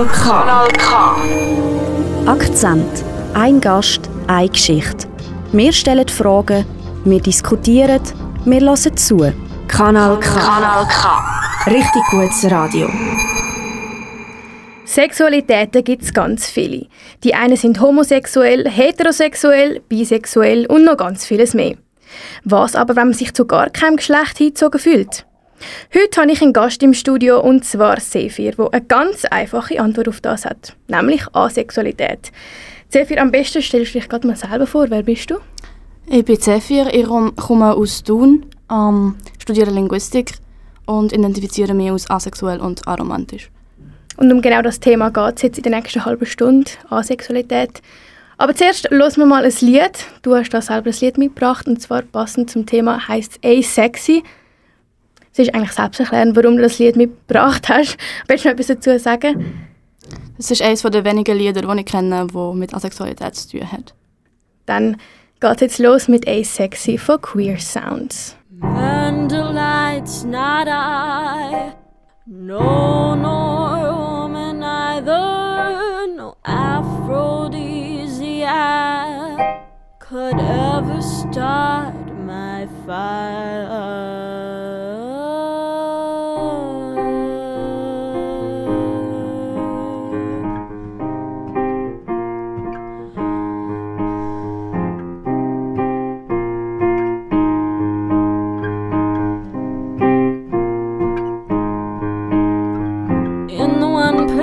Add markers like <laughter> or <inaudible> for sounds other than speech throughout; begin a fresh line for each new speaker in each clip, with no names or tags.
Kanal K. Kanal K.
Akzent. Ein Gast, eine Geschichte. Wir stellen Fragen, wir diskutieren, wir hören zu. Kanal K.
Kanal K.
Richtig gutes Radio.
Sexualitäten gibt es ganz viele. Die einen sind homosexuell, heterosexuell, bisexuell und noch ganz vieles mehr. Was aber, wenn man sich zu gar keinem Geschlecht hingezogen fühlt? Heute habe ich einen Gast im Studio und zwar Sephir, der eine ganz einfache Antwort auf das hat, nämlich Asexualität. Sephir, am besten stellst du dich gerade mal selber vor. Wer bist du?
Ich bin Zephyr, ich komme aus Thun, ähm, studiere Linguistik und identifiziere mich als asexuell und aromantisch.
Und um genau das Thema geht es jetzt in der nächsten halben Stunde, Asexualität. Aber zuerst hören wir mal ein Lied. Du hast da selber ein Lied mitgebracht und zwar passend zum Thema heißt A-Sexy. Es ist eigentlich selbsterklärend, warum du das Lied mitgebracht hast. <laughs> Willst du noch etwas dazu sagen?
Es ist eines der wenigen Lieder, die ich kenne, die mit Asexualität zu tun hat.
Dann geht jetzt los mit A-Sexy von Queer Sounds.
Candlelight's not I, no nor woman either, no aphrodisiac could ever start my fire.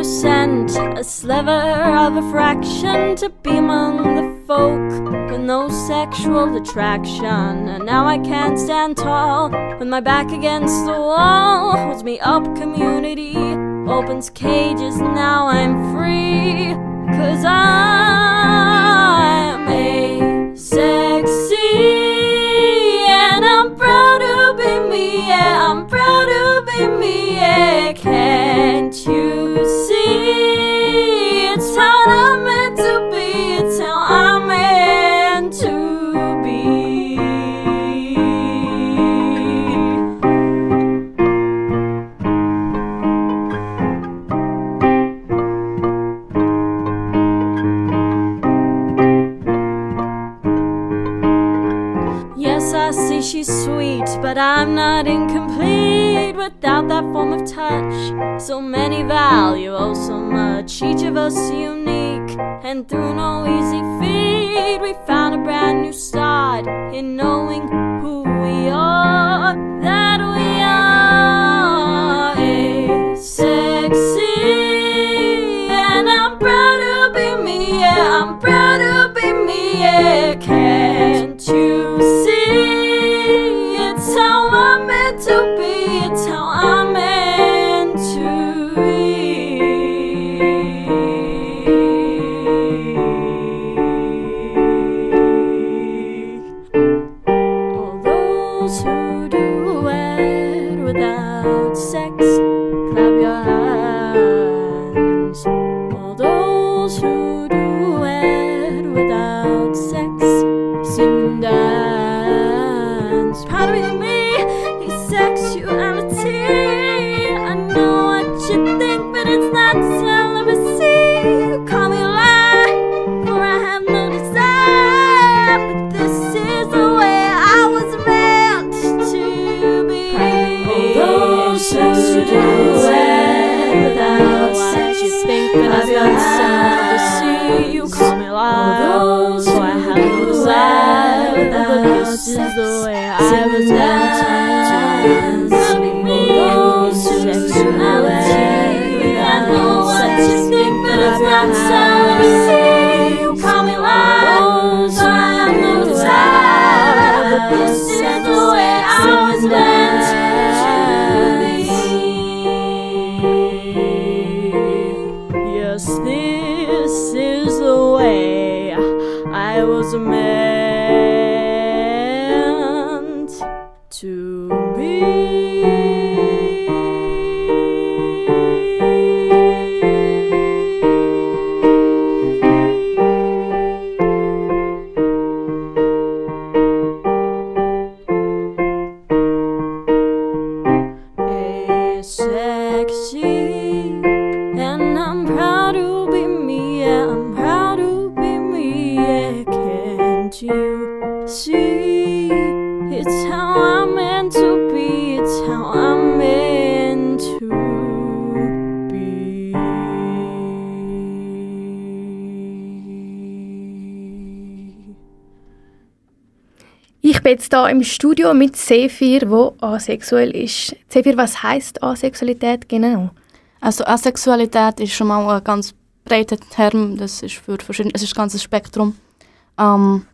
Percent, a sliver of a fraction to be among the folk with no sexual attraction. And now I can't stand tall with my back against the wall. Holds me up, community opens cages. Now I'm free, cause I'm but I'm not incomplete without that form of touch. So many value, oh so much, each of us unique. And through no easy feat, we found a brand new start in knowing who we are. This is the way I was meant
hier im Studio mit Sephir, wo asexuell ist. Sephir, was heißt Asexualität genau?
Also Asexualität ist schon mal ein ganz breiter Term, das ist für verschiedene, es ist ein ganzes Spektrum. Ähm,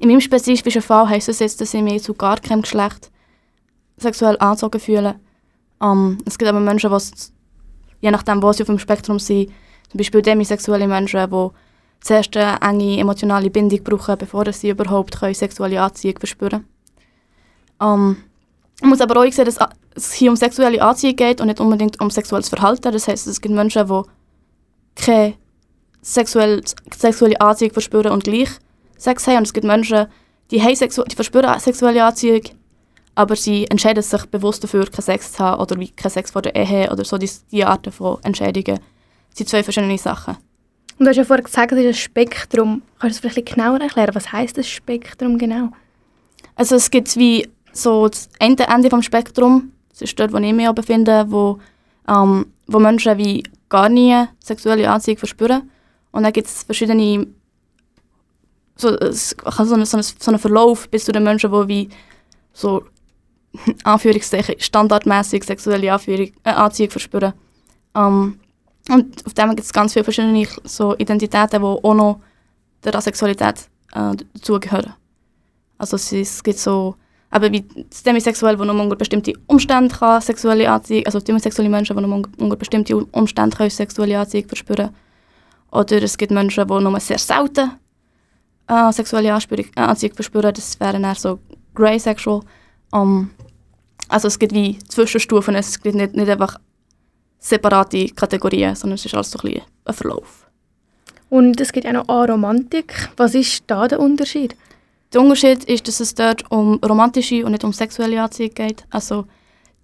in meinem spezifischen Fall heisst es jetzt, dass ich mich zu gar keinem Geschlecht sexuell angezogen fühle. Ähm, es gibt aber Menschen, die je nachdem, wo sie auf dem Spektrum sind, zum Beispiel demisexuelle Menschen, die zuerst eine enge emotionale Bindung brauchen, bevor sie überhaupt können sexuelle Anziehung verspüren. Ähm, man muss aber auch sehen, dass es hier um sexuelle Anziehung geht und nicht unbedingt um sexuelles Verhalten. Das heißt, es gibt Menschen, die keine sexuell, sexuelle Anziehung verspüren und gleich Sex haben. Und es gibt Menschen, die, haben sexu die verspüren sexuelle Anziehung, aber sie entscheiden sich bewusst dafür, keinen Sex zu haben oder wie keinen Sex vor der Ehe oder so. Die, die Arten von Entscheidungen sind zwei verschiedene Sachen.
Und du hast ja vorher gesagt, es ist ein Spektrum. Kannst du das vielleicht genauer erklären? Was heißt das Spektrum genau?
Also es gibt wie so das eine Ende vom Spektrum, das ist dort, wo ich mich befinde, wo, ähm, wo Menschen wie gar nie sexuelle Anziehung verspüren. Und dann gibt es verschiedene, so, so, einen- so einen Verlauf bis zu den Menschen, die wie so <laughs> Anführungszeichen standardmäßig sexuelle Anführung, äh, Anziehung verspüren. Ähm, und auf dem gibt es ganz viele verschiedene so Identitäten, die auch noch der Asexualität äh, dazugehören. Also es, gibt so, aber wie das demisexuell, wo nur unter bestimmte Umstände kann sexuelle Anziehung, also demisexuelle Menschen, die nur un- unter bestimmte Umstände können sexuelle Anziehung verspüren. Oder es gibt Menschen, die nur sehr selten äh, sexuelle Anspürung, äh, Anziehung verspüren. Das wären eher so grey sexual. Um, also es gibt wie Zwischenstufen, es gibt nicht, nicht einfach separate Kategorien, sondern es ist alles so ein, bisschen ein Verlauf.
Und es gibt ja noch Aromantik. Was ist da der Unterschied?
Der Unterschied ist, dass es dort um romantische und nicht um sexuelle Anziehung geht. Also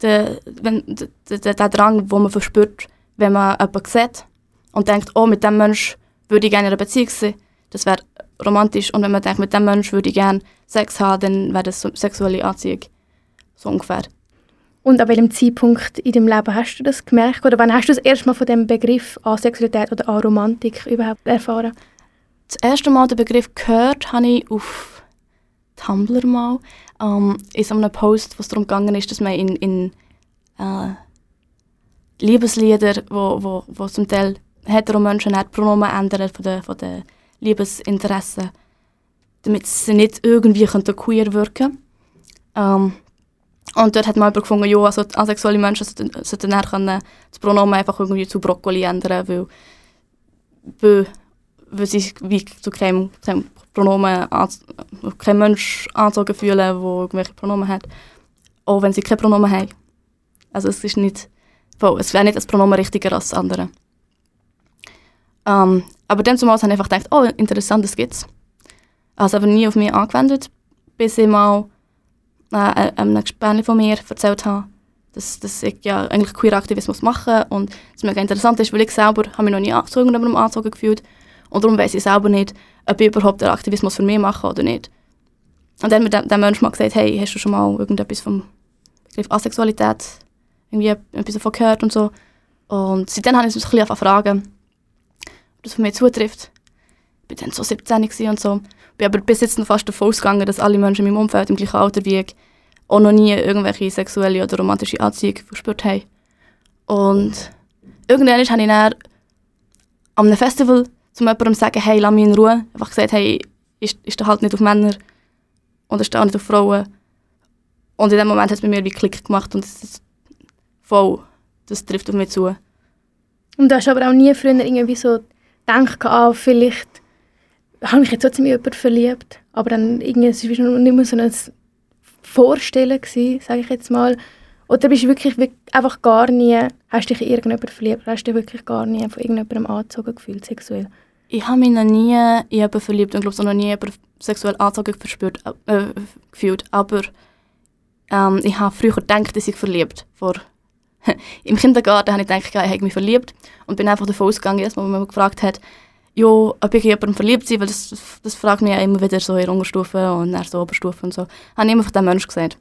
der, wenn, der, der, der Drang, den man verspürt, wenn man jemanden sieht und denkt, oh, mit dem Mensch würde ich gerne in einer Beziehung sein, das wäre romantisch. Und wenn man denkt, mit dem Mensch würde ich gerne Sex haben, dann wäre das sexuelle Anziehung. So ungefähr.
Und an welchem Zeitpunkt in deinem Leben hast du das gemerkt? Oder wann hast du das erste Mal von dem Begriff Asexualität oder Aromantik überhaupt erfahren?
Das erste Mal den Begriff gehört habe ich auf Tumblr mal. Ähm, in so einem Post, wo es darum ist, dass man in, in äh, Liebeslieder, wo, wo, wo zum Teil hetero Menschen die Pronomen ändern von den, von den Liebesinteressen, damit sie nicht irgendwie queer wirken ähm, Und dort hat man aber gefunden, ja, also asexuelle Menschen sollten, dann können das Pronomen einfach irgendwie zu Brokkoli ändern, weil, weil, weil sie wie zu keinem, keinem Pronomen, kein Mensch angezogen fühlen, der irgendwelche Pronomen hat. Auch wenn sie keine Pronomen haben. Also es ist nicht, es wäre nicht das Pronomen richtiger als das andere. Ähm, aber dann zumal habe ich einfach gedacht, oh, interessant, das gibt's. Also aber nie auf mich angewendet, bis ich mal äh, einem Gespräch von mir erzählt habe, dass, dass ich ja eigentlich queer Aktivismus mache und es mega interessant ist, weil ich selber habe mich noch nie zu irgendjemandem angezogen gefühlt und darum weiß ich selber nicht, ob ich überhaupt den Aktivismus für mich mache oder nicht. Und dann hat mir der, Mensch mal gesagt, hey, hast du schon mal irgendetwas vom Begriff Asexualität irgendwie etwas davon gehört und so. Und seitdem habe ich mich ein bisschen fragen, ob das von mir zutrifft. Ich war dann so 17 gewesen und so. Bin aber bis jetzt noch fast davon ausgegangen, dass alle Menschen in meinem Umfeld im gleichen Alter wie ich auch noch nie irgendwelche sexuelle oder romantische Anziehung verspürt haben. Und irgendwann habe ich dann an einem Festival zu jemandem sagen, hey, lass mich in Ruhe. Einfach gesagt, hey, ich, ich stehe halt nicht auf Männer und ich stehe auch nicht auf Frauen. Und in dem Moment hat es bei mir wie Klick gemacht und es ist voll, das trifft auf mich zu.
Und du hast aber auch nie früher irgendwie so gedacht, ah, vielleicht habe ich jetzt trotzdem in jemanden verliebt. Aber dann irgendwie, es war nicht mehr so ein Vorstellen sage ich jetzt mal. Oder bist du wirklich, wirklich einfach gar nie, hast dich in irgendjemanden verliebt? Hast dich wirklich gar nie von irgendjemandem angezogen gefühlt, sexuell?
Ich habe mich noch nie in jemanden verliebt und glaube auch noch nie jemanden sexuell angezogen verspürt, äh, gefühlt. Aber ähm, ich habe früher gedacht, dass ich verliebt vor <laughs> Im Kindergarten habe ich gedacht, ich habe mich verliebt und bin einfach davon ausgegangen, dass man mich gefragt hat, ja, ob ich in jemanden verliebt bin, weil das, das fragt mich ja immer wieder so in der Unterstufe und dann so Oberstufe und so. Habe ich immer von dem Menschen gesagt.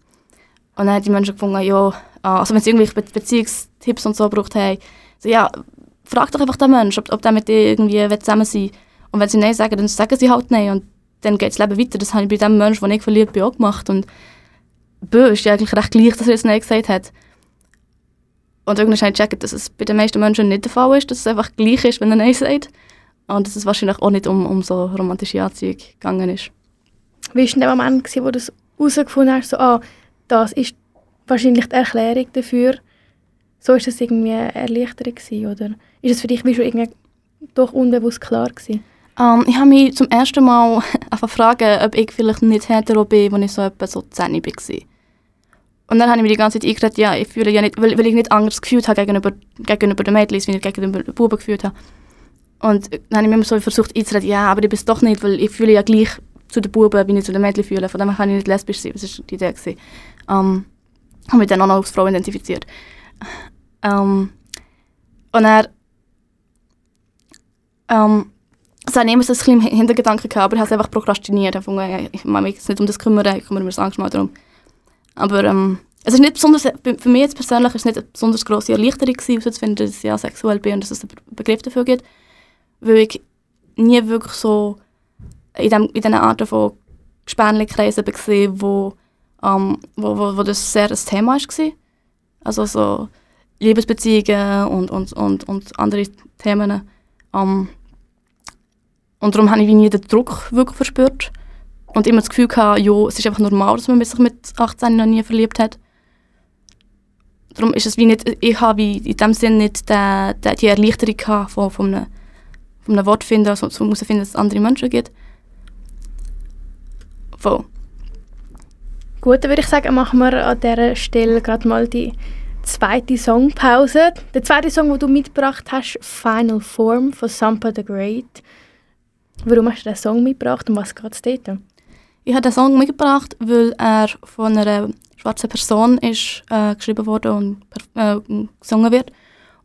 Und dann haben die Menschen gefunden, ja, ah, also wenn sie irgendwelche Be Beziehungstipps und so gebraucht haben, so, ja, frag doch einfach den Menschen, ob, ob der mit dir irgendwie zusammen sein will. Und wenn sie Nein sagen, dann sagen sie halt Nein und dann geht das Leben weiter. Das habe ich bei dem Menschen, den ich verliebt bin, auch gemacht. Und Bö ist ja eigentlich recht gleich, dass er jetzt Nein gesagt hat. Und irgendwann habe ich gecheckt, dass es bei den meisten Menschen nicht der Fall ist, dass es einfach gleich ist, wenn er Nein sagt. Und dass es wahrscheinlich auch nicht um, um so romantische Anziehung gegangen ist.
Wie war der Moment, gewesen, wo du herausgefunden hast, so, ah, das ist wahrscheinlich die Erklärung dafür? So ist das irgendwie eine Erleichterung gewesen, oder ist es für dich wie schon irgendwie doch unbewusst klar gewesen?
Ähm, ich habe mich zum ersten Mal <laughs> einfach gefragt, ob ich vielleicht nicht hetero bin, als ich so etwa so 10 war. Und dann habe ich mir die ganze Zeit eingeredet, ja, ich fühle ja nicht, weil, weil ich nicht anderes gefühlt habe gegenüber, gegenüber den Mädchen, wie ich gegenüber den Buben gefühlt habe. Und dann habe ich immer so versucht einzureden, ja, aber ich bin es doch nicht, weil ich fühle ja gleich zu den Buben, wie ich zu den Mädchen fühle. Von dem kann ich nicht lesbisch sein, das war die Idee. Gewesen. Ähm, habe mich dann auch noch als Frau identifiziert. Ähm, und dann ähm, also ich immer so ein bisschen im Hintergedanken gehabt, aber ich habe es einfach prokrastiniert. Ich, ja, ich mag mich jetzt nicht um das kümmern, ich kümmere mich das Angst mal darum. Aber ähm, es ist nicht besonders, für mich jetzt persönlich ist es nicht eine besonders grosse Erleichterung gewesen, herauszufinden, dass ich ja sexuell bin und dass es einen Begriff dafür gibt. Weil ich nie wirklich so in, dem, in diesen Arten von Gespänlikreisen war, wo, ähm, wo, wo, wo das sehr ein Thema war. Also so Liebesbeziehungen und, und, und, und andere Themen. Ähm, und darum habe ich nie den Druck wirklich verspürt. Und immer das Gefühl gehabt, ja, es ist einfach normal, dass man sich mit 18 noch nie verliebt hat. Darum ist es wie nicht, ich habe in dem Sinne nicht die, die Erleichterung gehabt von, von, einem, von einem Wort finden, also so muss finden, dass es andere Menschen gibt. Voll.
Gut, dann würde ich sagen, machen wir an dieser Stelle gerade mal die zweite Songpause. Der zweite Song, den du mitgebracht hast, Final Form von Sampa the Great. Warum hast du diesen Song mitgebracht und was geht es dort?
Ich habe den Song mitgebracht, weil er von einer schwarzen Person ist, äh, geschrieben wurde und äh, gesungen wird.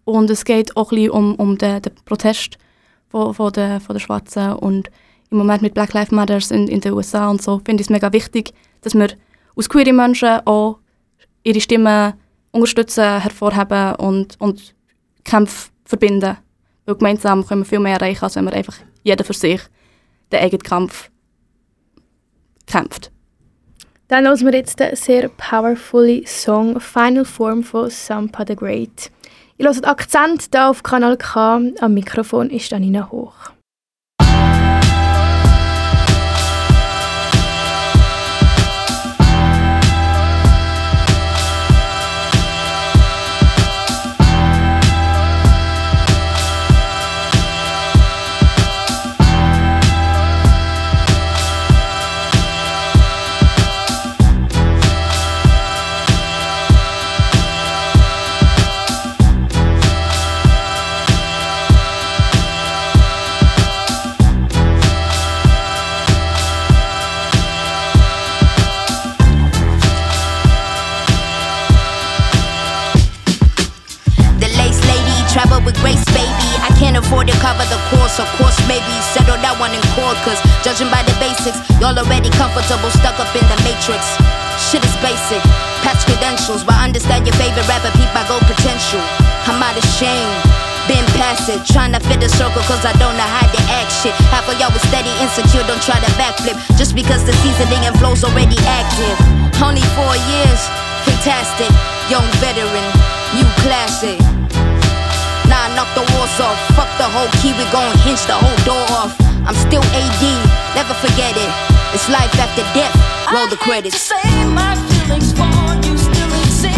Und es geht auch ein bisschen um, um den, den Protest von, von, der, von der Schwarzen und im Moment mit Black Lives Matter in, in den USA und so finde ich es mega wichtig, dass wir aus queere Menschen auch ihre Stimmen unterstützen, hervorheben und, und Kämpfe verbinden. Weil gemeinsam können wir viel mehr erreichen, als wenn wir einfach jeder für sich den eigenen Kampf kämpft.
Dann hören wir jetzt den sehr powerful Song Final Form von Sampa the Great. Ich höre den Akzent hier auf Kanal K. Am Mikrofon ist Anina Hoch.
Maybe settle that one in court. Cause judging by the basics, y'all already comfortable, stuck up in the matrix. Shit is basic, patch credentials, but understand your favorite rapper, peep my gold potential. I'm out of shame. Been past it, trying to fit the circle cause I don't know how to act shit. Half of y'all was steady, insecure, don't try to backflip. Just because the seasoning and flow's already active. Only four years, fantastic. Young veteran, new classic. Nah, knock the walls off. Fuck the whole key, we gon' hinge the whole door off. I'm still AD, never forget it. It's life after death. Roll the credits.
Say my feelings for you still exist.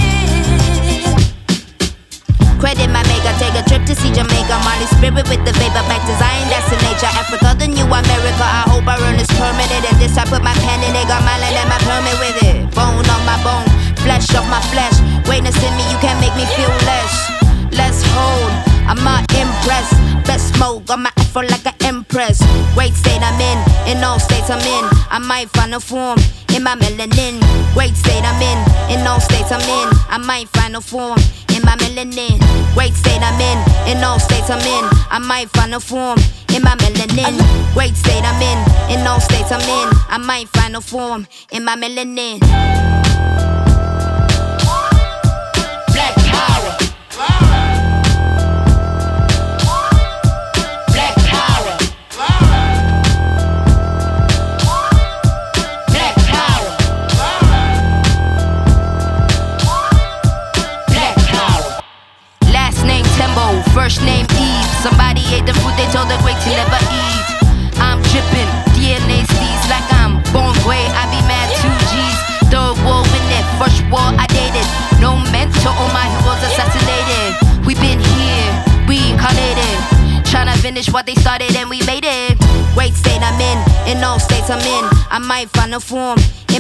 Credit my maker, take a trip to see Jamaica. Molly spirit with the vapor back to Zion, that's the nature. Africa, the new America. I hope I earn this permanent. And this I put my pen in it, got my land and my permit with it. Bone on my bone, flesh of my flesh. Greatness in me, you can't make me feel less. Got my afro like an empress. State I'm in, in all states I'm in. I might find a form in my melanin. Great state I'm in, in all states I'm in. I might find a form in my melanin. Great state I'm in, in all states I'm in. I might find a form in my melanin. Great state I'm in, in all states I'm in. I might find a form in my melanin. First name Eve. Somebody ate the food they told the great to never eat. I'm dripping, DNA sees like I'm born gray. I be mad two G's. Third war in it, first war I dated. No mentor, all my heroes assassinated. We been here, reincarnated. Tryna finish what they started and we made it. Great state I'm in, in all states I'm in. I might find a form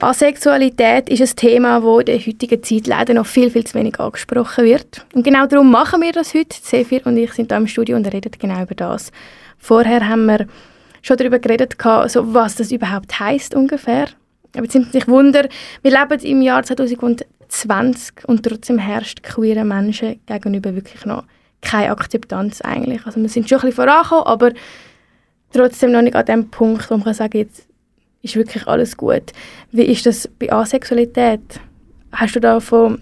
Asexualität ist ein Thema, das in der heutigen Zeit leider noch viel, viel zu wenig angesprochen wird. Und genau darum machen wir das heute. Sephir und ich sind hier im Studio und reden genau über das. Vorher haben wir schon darüber geredet, gehabt, so was das überhaupt heisst ungefähr. Aber jetzt nimmt sich Wunder, wir leben im Jahr 2020 und trotzdem herrscht queeren Menschen gegenüber wirklich noch keine Akzeptanz eigentlich. Also wir sind schon ein bisschen vorangekommen, aber trotzdem noch nicht an dem Punkt, wo man kann sagen jetzt ist wirklich alles gut. Wie ist das bei Asexualität? Hast du da von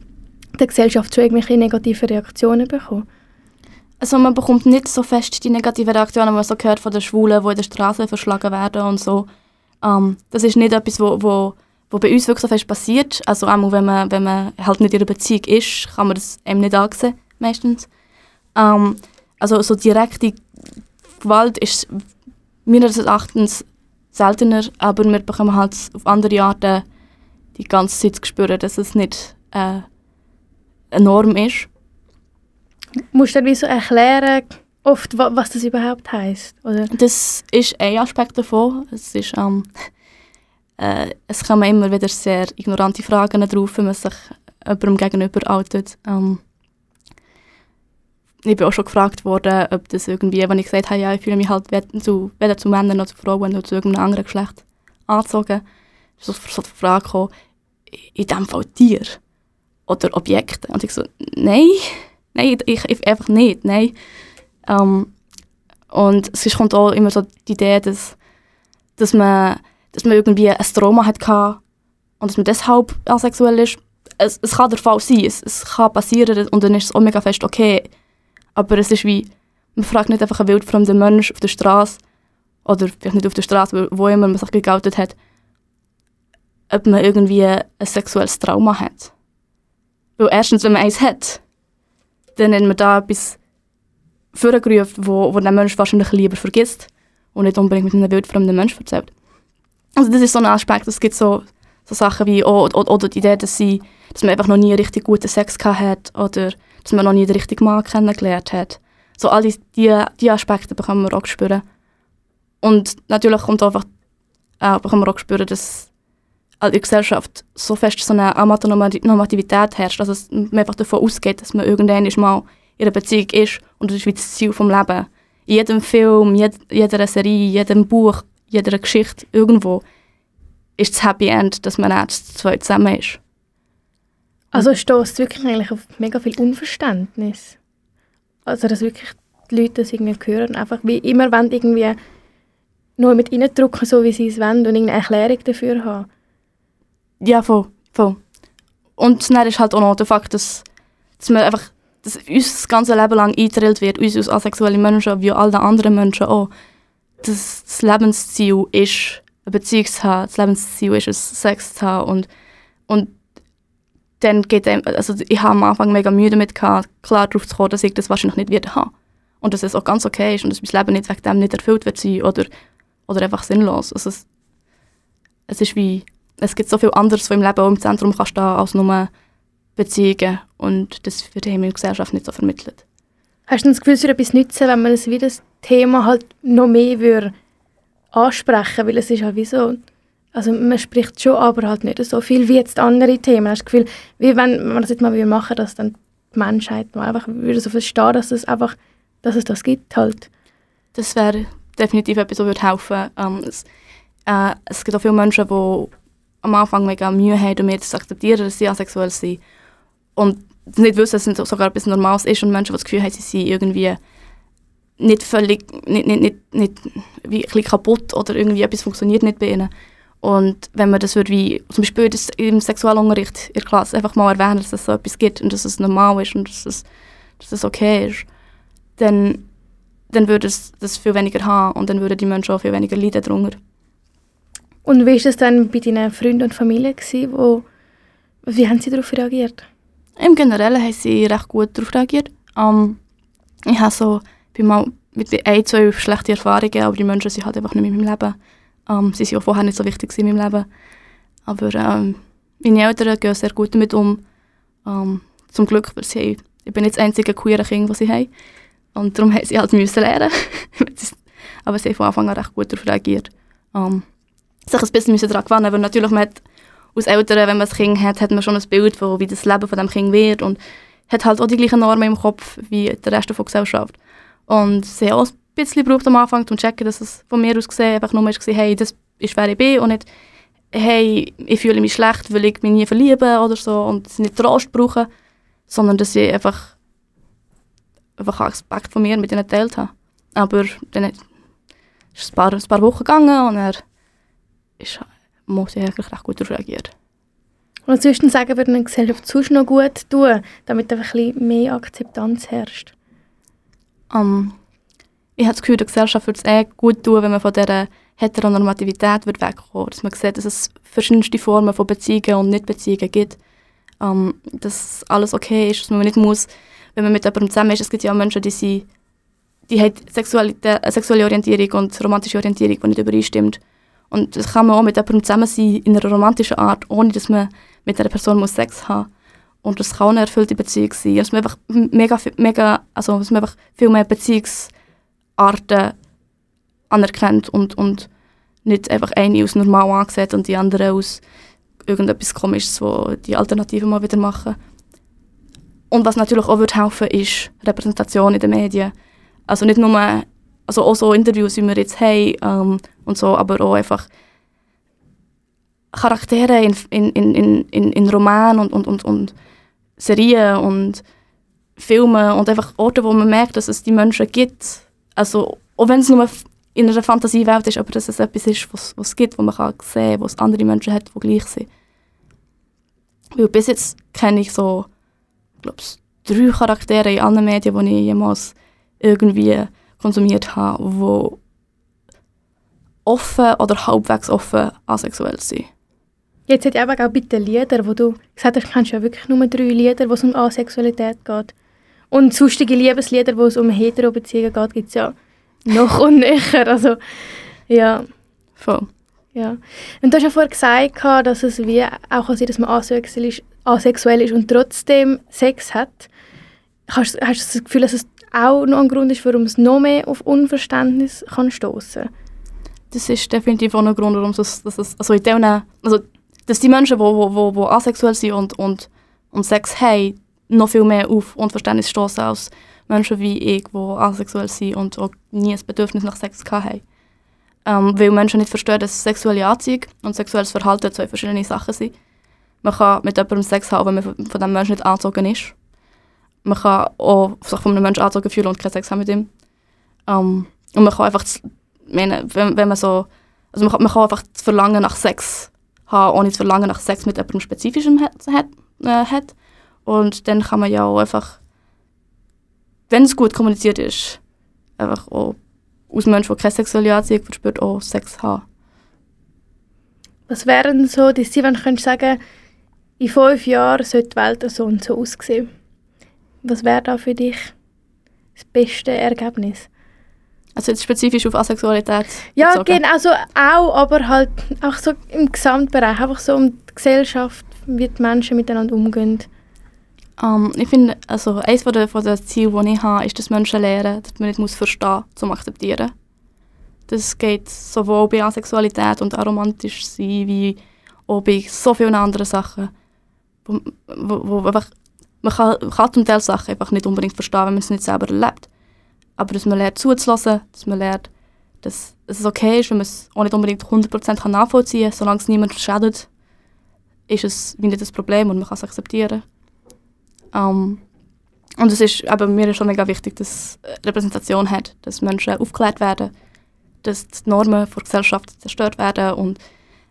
der Gesellschaft schon irgendwelche negative Reaktionen bekommen?
Also man bekommt nicht so fest die negativen Reaktionen, die man so hört von den Schwulen, die in der Straße verschlagen werden und so. Ähm, das ist nicht etwas, wo, wo, wo bei uns wirklich so fest passiert. Also auch wenn man, wenn man halt nicht in einer Beziehung ist, kann man das eben nicht ansehen, meistens. Ähm, also so direkte Gewalt ist meines Erachtens seltener, aber wir bekommen halt auf andere Arten die ganze Zeit zu spüren, dass es nicht äh, eine Norm ist.
Musst du dann wie so erklären, oft, wa- was das überhaupt heisst? Oder?
Das ist ein Aspekt davon. Es, ist, ähm, <laughs> äh, es kommen immer wieder sehr ignorante Fragen drauf, wenn man sich jemandem gegenüber outet. Ähm, ich bin auch schon gefragt worden, ob das irgendwie, wenn ich gesagt habe, ja, ich fühle mich halt zu, weder zu Männern noch zu Frauen noch zu irgendeinem anderen Geschlecht angezogen, ist so, so die Frage gekommen, in dem Fall Tier oder Objekte. Und ich so, nein, nein, ich, ich einfach nicht, nein. Ähm, und es kommt auch immer so die Idee, dass, dass, man, dass man irgendwie ein Trauma hatte und dass man deshalb asexuell ist. Es, es kann der Fall sein, es, es kann passieren und dann ist es auch mega fest okay. Aber es ist wie, man fragt nicht einfach einen wildfremden Mensch auf der Straße oder vielleicht nicht auf der Straße, wo immer man sich geoutet hat, ob man irgendwie ein sexuelles Trauma hat. Weil erstens, wenn man eins hat, dann hat man da etwas vorgerufen, wo, wo der Mensch wahrscheinlich lieber vergisst und nicht unbedingt mit einem wildfremden Mensch erzählt. Also das ist so ein Aspekt, es gibt so, so Sachen wie, oh, oder, oder die Idee, dass, sie, dass man einfach noch nie richtig guten Sex gehabt hat oder dass man noch nie den richtigen Mann kennengelernt hat. So all die, die, die Aspekte bekommen wir auch spüren. Und natürlich kommt einfach, äh, bekommen wir auch spüren, dass in der Gesellschaft so fest so eine Amatonormativität herrscht, dass man einfach davon ausgeht, dass man irgendwann mal in einer Beziehung ist und das ist wie das Ziel vom Leben. In jedem Film, jed, jeder Serie, jedem Buch, jeder Geschichte, irgendwo ist das Happy End, dass man zu zweit zusammen ist.
Also stößt wirklich eigentlich auf mega viel Unverständnis. Also dass wirklich die Leute das irgendwie hören, einfach wie immer wollen irgendwie nur mit reindrücken, so wie sie es wollen und irgendeine Erklärung dafür haben.
Ja, voll, voll. Und dann ist halt auch noch der Fakt, dass, dass man einfach dass uns das ganze Leben lang eingedrillt wird, uns als asexuelle Menschen, wie alle anderen Menschen auch, dass das Lebensziel ist, eine Beziehung zu haben, das Lebensziel ist Sex zu haben und, und dann geht einem, also ich habe am Anfang mega Mühe damit gehabt, klar darauf zu kommen, dass ich das wahrscheinlich nicht wieder habe. Und dass es auch ganz okay ist und dass mein Leben nicht wegen dem nicht erfüllt wird sein oder, oder einfach sinnlos. Also es, es ist wie, es gibt so viel anderes, was im Leben auch im Zentrum kann stehen, als nur Beziehungen und das wird in der Gesellschaft nicht so vermittelt.
Hast du das Gefühl, es würde etwas nützen, wenn man es wie das Thema halt noch mehr würde ansprechen Weil es ist halt wie so, also man spricht schon, aber halt nicht so viel wie jetzt andere Themen. Hast du das Gefühl, wie wenn, man das jetzt mal wieder machen dass dann die Menschheit mal einfach würde so verstehen, dass es einfach, dass es das gibt halt.
Das wäre definitiv etwas, was würde helfen ähm, es, äh, es gibt auch viele Menschen, die am Anfang mega Mühe haben, damit zu akzeptieren, dass sie asexuell sind. Und nicht wissen, dass es sogar etwas Normales ist und Menschen, die das Gefühl haben, sie sind irgendwie nicht völlig, nicht, nicht, nicht, nicht wie ein kaputt oder irgendwie etwas funktioniert nicht bei ihnen. Und wenn man das würde wie, zum Beispiel das im Sexualunterricht in der Klasse einfach mal erwähnen, dass es so etwas gibt und dass es normal ist und dass es, dass es okay ist, dann, dann würde es das viel weniger haben und dann würden die Menschen auch viel weniger leiden darunter.
Und wie war das dann bei deinen Freunden und Familie? Gewesen, wo, wie haben sie darauf reagiert?
Im Generellen haben sie recht gut darauf reagiert. Ähm, ich habe so, bin mal mit ein, zwei schlechte Erfahrungen, aber die Menschen sind halt einfach nicht mehr in meinem Leben. Ähm, sie waren vorher nicht so wichtig in meinem Leben. Aber ähm, meine Eltern gehen sehr gut damit um. Ähm, zum Glück, weil sie ich bin nicht das einzige queere Kind, das sie haben. Und darum mussten sie halt müssen lernen. <laughs> aber sie haben von Anfang an recht gut darauf reagiert. Ähm, sich ein bisschen daran gewöhnen, weil natürlich man hat als Eltern, wenn man ein Kind hat, hat man schon ein Bild von, wie das Leben von dem Kind wird und hat halt auch die gleichen Normen im Kopf wie der Rest der Gesellschaft. Und sie haben auch bisschen gebraucht am Anfang, um zu checken, dass es von mir aus gesehen einfach nur war, hey, das ist wer ich bin und nicht, hey, ich fühle mich schlecht, weil ich mich nie verliebe oder so und sie nicht Trost brauchen, sondern dass sie einfach, einfach einen Aspekt von mir mit ihnen geteilt haben. Aber dann ist es ein paar, ein paar Wochen gegangen und er ist muss ich eigentlich recht gut darauf reagiert.
Und ansonsten sagen würde eine Gesellschaft sonst noch gut tun, damit einfach ein bisschen mehr Akzeptanz herrscht?
Um, ich habe das Gefühl, der Gesellschaft würde es eh gut tun, wenn man von dieser Heteronormativität würde wegkommen Dass man sieht, dass es verschiedenste Formen von Beziehungen und Nichtbeziehungen gibt. Um, dass alles okay ist, dass man nicht muss, wenn man mit jemandem zusammen ist, es gibt ja auch Menschen, die, sind, die haben Sexualität, sexuelle Orientierung und romantische Orientierung, die nicht übereinstimmt. Und das kann man auch mit jemandem zusammen sein, in einer romantischen Art, ohne dass man mit dieser Person muss Sex haben muss. Und das kann auch eine erfüllte Beziehung sein. Dass man einfach mega, mega, also dass man einfach viel mehr Beziehungsarten anerkennt und, und nicht einfach eine als normal angesehen und die andere als irgendetwas Komisches, was die Alternativen mal wieder machen. Und was natürlich auch würde helfen, ist Repräsentation in den Medien. Also nicht nur also auch so Interviews, wie wir jetzt haben ähm, und so, aber auch einfach Charaktere in, in, in, in, in Romanen und, und, und, und Serien und Filmen und einfach Orte, wo man merkt, dass es die Menschen gibt. Also, auch wenn es nur in einer Fantasiewelt ist, aber dass es etwas ist, was es gibt, wo man kann sehen kann, wo es andere Menschen hat, die gleich sind. Weil bis jetzt kenne ich so, glaube drei Charaktere in allen Medien, die ich jemals irgendwie konsumiert habe, die offen oder halbwegs offen asexuell sind.
Jetzt hat eben auch bitte Lieder, wo du gesagt hast, du kennst ja wirklich nur drei Lieder, wo es um Asexualität geht. Und sonstige Liebeslieder, wo es um Hetero-Beziehungen geht, gibt es ja noch unnäher. Also, ja.
Voll.
Ja. Und du hast ja vorher gesagt, dass es wie auch sein dass man asexuell ist, asexuell ist und trotzdem Sex hat. Hast, hast du das Gefühl, dass es auch noch ein Grund ist, warum es noch mehr auf Unverständnis kann stoßen
Das ist definitiv auch ein Grund, warum es, dass es also in denen, also dass die Menschen, die wo, wo, wo asexuell sind und, und, und Sex haben, noch viel mehr auf Unverständnis stoßen als Menschen wie ich, die asexuell sind und auch nie ein Bedürfnis nach Sex haben. Ähm, weil Menschen nicht verstehen, dass sexuelle Anziehung und sexuelles Verhalten zwei verschiedene Sachen sind. Man kann mit jemandem Sex haben, wenn man von diesem Menschen nicht angezogen ist man kann auch sich von einem Menschen angezogen fühlen und keinen Sex haben mit ihm. Um, und man kann einfach, meine, wenn, wenn man so, also man man kann einfach das Verlangen nach Sex haben, ohne das Verlangen nach Sex mit jemandem Spezifischem hat, hat, äh, hat. Und dann kann man ja auch einfach, wenn es gut kommuniziert ist, einfach auch aus Menschen, der keine sexuelle Anziehung verspürt, auch Sex haben.
Was wären so die Ziele, wenn du könntest sagen, in fünf Jahren sollte die Welt so und so aussehen? Was wäre da für dich das beste Ergebnis?
Also jetzt spezifisch auf Asexualität.
Ja,
bezogen.
genau, also auch, aber halt auch so im Gesamtbereich, einfach so um die Gesellschaft, wie die Menschen miteinander umgehen.
Ähm, ich finde, also eines von der, der Ziele, die ich habe, ist, dass Menschen lernen, dass man nicht muss verstehen muss, zum akzeptieren. Das geht sowohl bei Asexualität und aromantisch sein, wie auch bei so vielen anderen Sachen. Wo, wo, wo einfach, man kann, kann zum Teil Sachen einfach nicht unbedingt verstehen, wenn man es nicht selber erlebt. Aber dass man lernt zuzulassen, dass man lernt, dass es okay ist, wenn man es auch nicht unbedingt 100% kann nachvollziehen kann, solange es niemand schadet, ist es nicht das Problem und man kann es akzeptieren. Ähm, und es ist aber mir ist schon mega wichtig, dass Repräsentation hat, dass Menschen aufgeklärt werden, dass die Normen der Gesellschaft zerstört werden und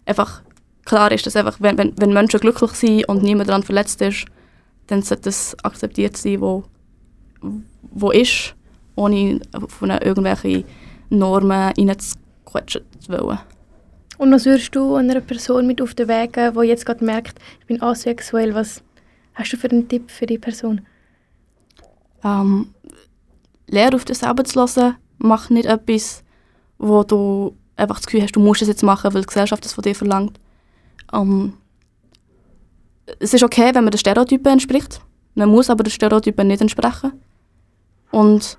einfach klar ist, dass einfach, wenn, wenn, wenn Menschen glücklich sind und niemand daran verletzt ist, dann sollte das akzeptiert sein, wo, wo ist, ohne von irgendwelche Normen reinzuquetschen zu wollen.
Und was würdest du einer Person mit auf den Weg geben, die jetzt gerade merkt, ich bin asexuell, was hast du für einen Tipp für die Person?
Ähm, lehr auf dich selber zu hören. Mach nicht etwas, wo du einfach das Gefühl hast, du musst es jetzt machen, weil die Gesellschaft es von dir verlangt. Ähm, es ist okay, wenn man den Stereotypen entspricht. Man muss aber den Stereotypen nicht entsprechen. Und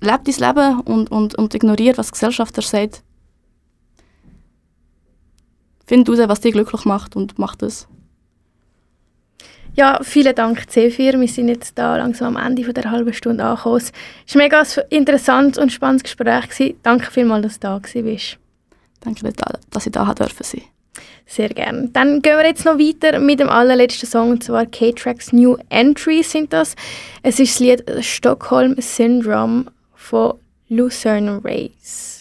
lebe dein Leben und, und, und ignoriere, was die Gesellschaft dir sagt. Find heraus, was dich glücklich macht und mach das.
Ja, vielen Dank, C4. Wir sind jetzt da langsam am Ende von der halben Stunde angekommen. Es war mega ein interessantes und spannendes Gespräch. Gewesen. Danke vielmals, dass du da warst.
Danke, dass ich da sein dürfen sein.
Sehr gerne. Dann gehen wir jetzt noch weiter mit dem allerletzten Song, und zwar K-Tracks New Entry sind das. Es ist das Lied Stockholm Syndrome von Lucerne Race.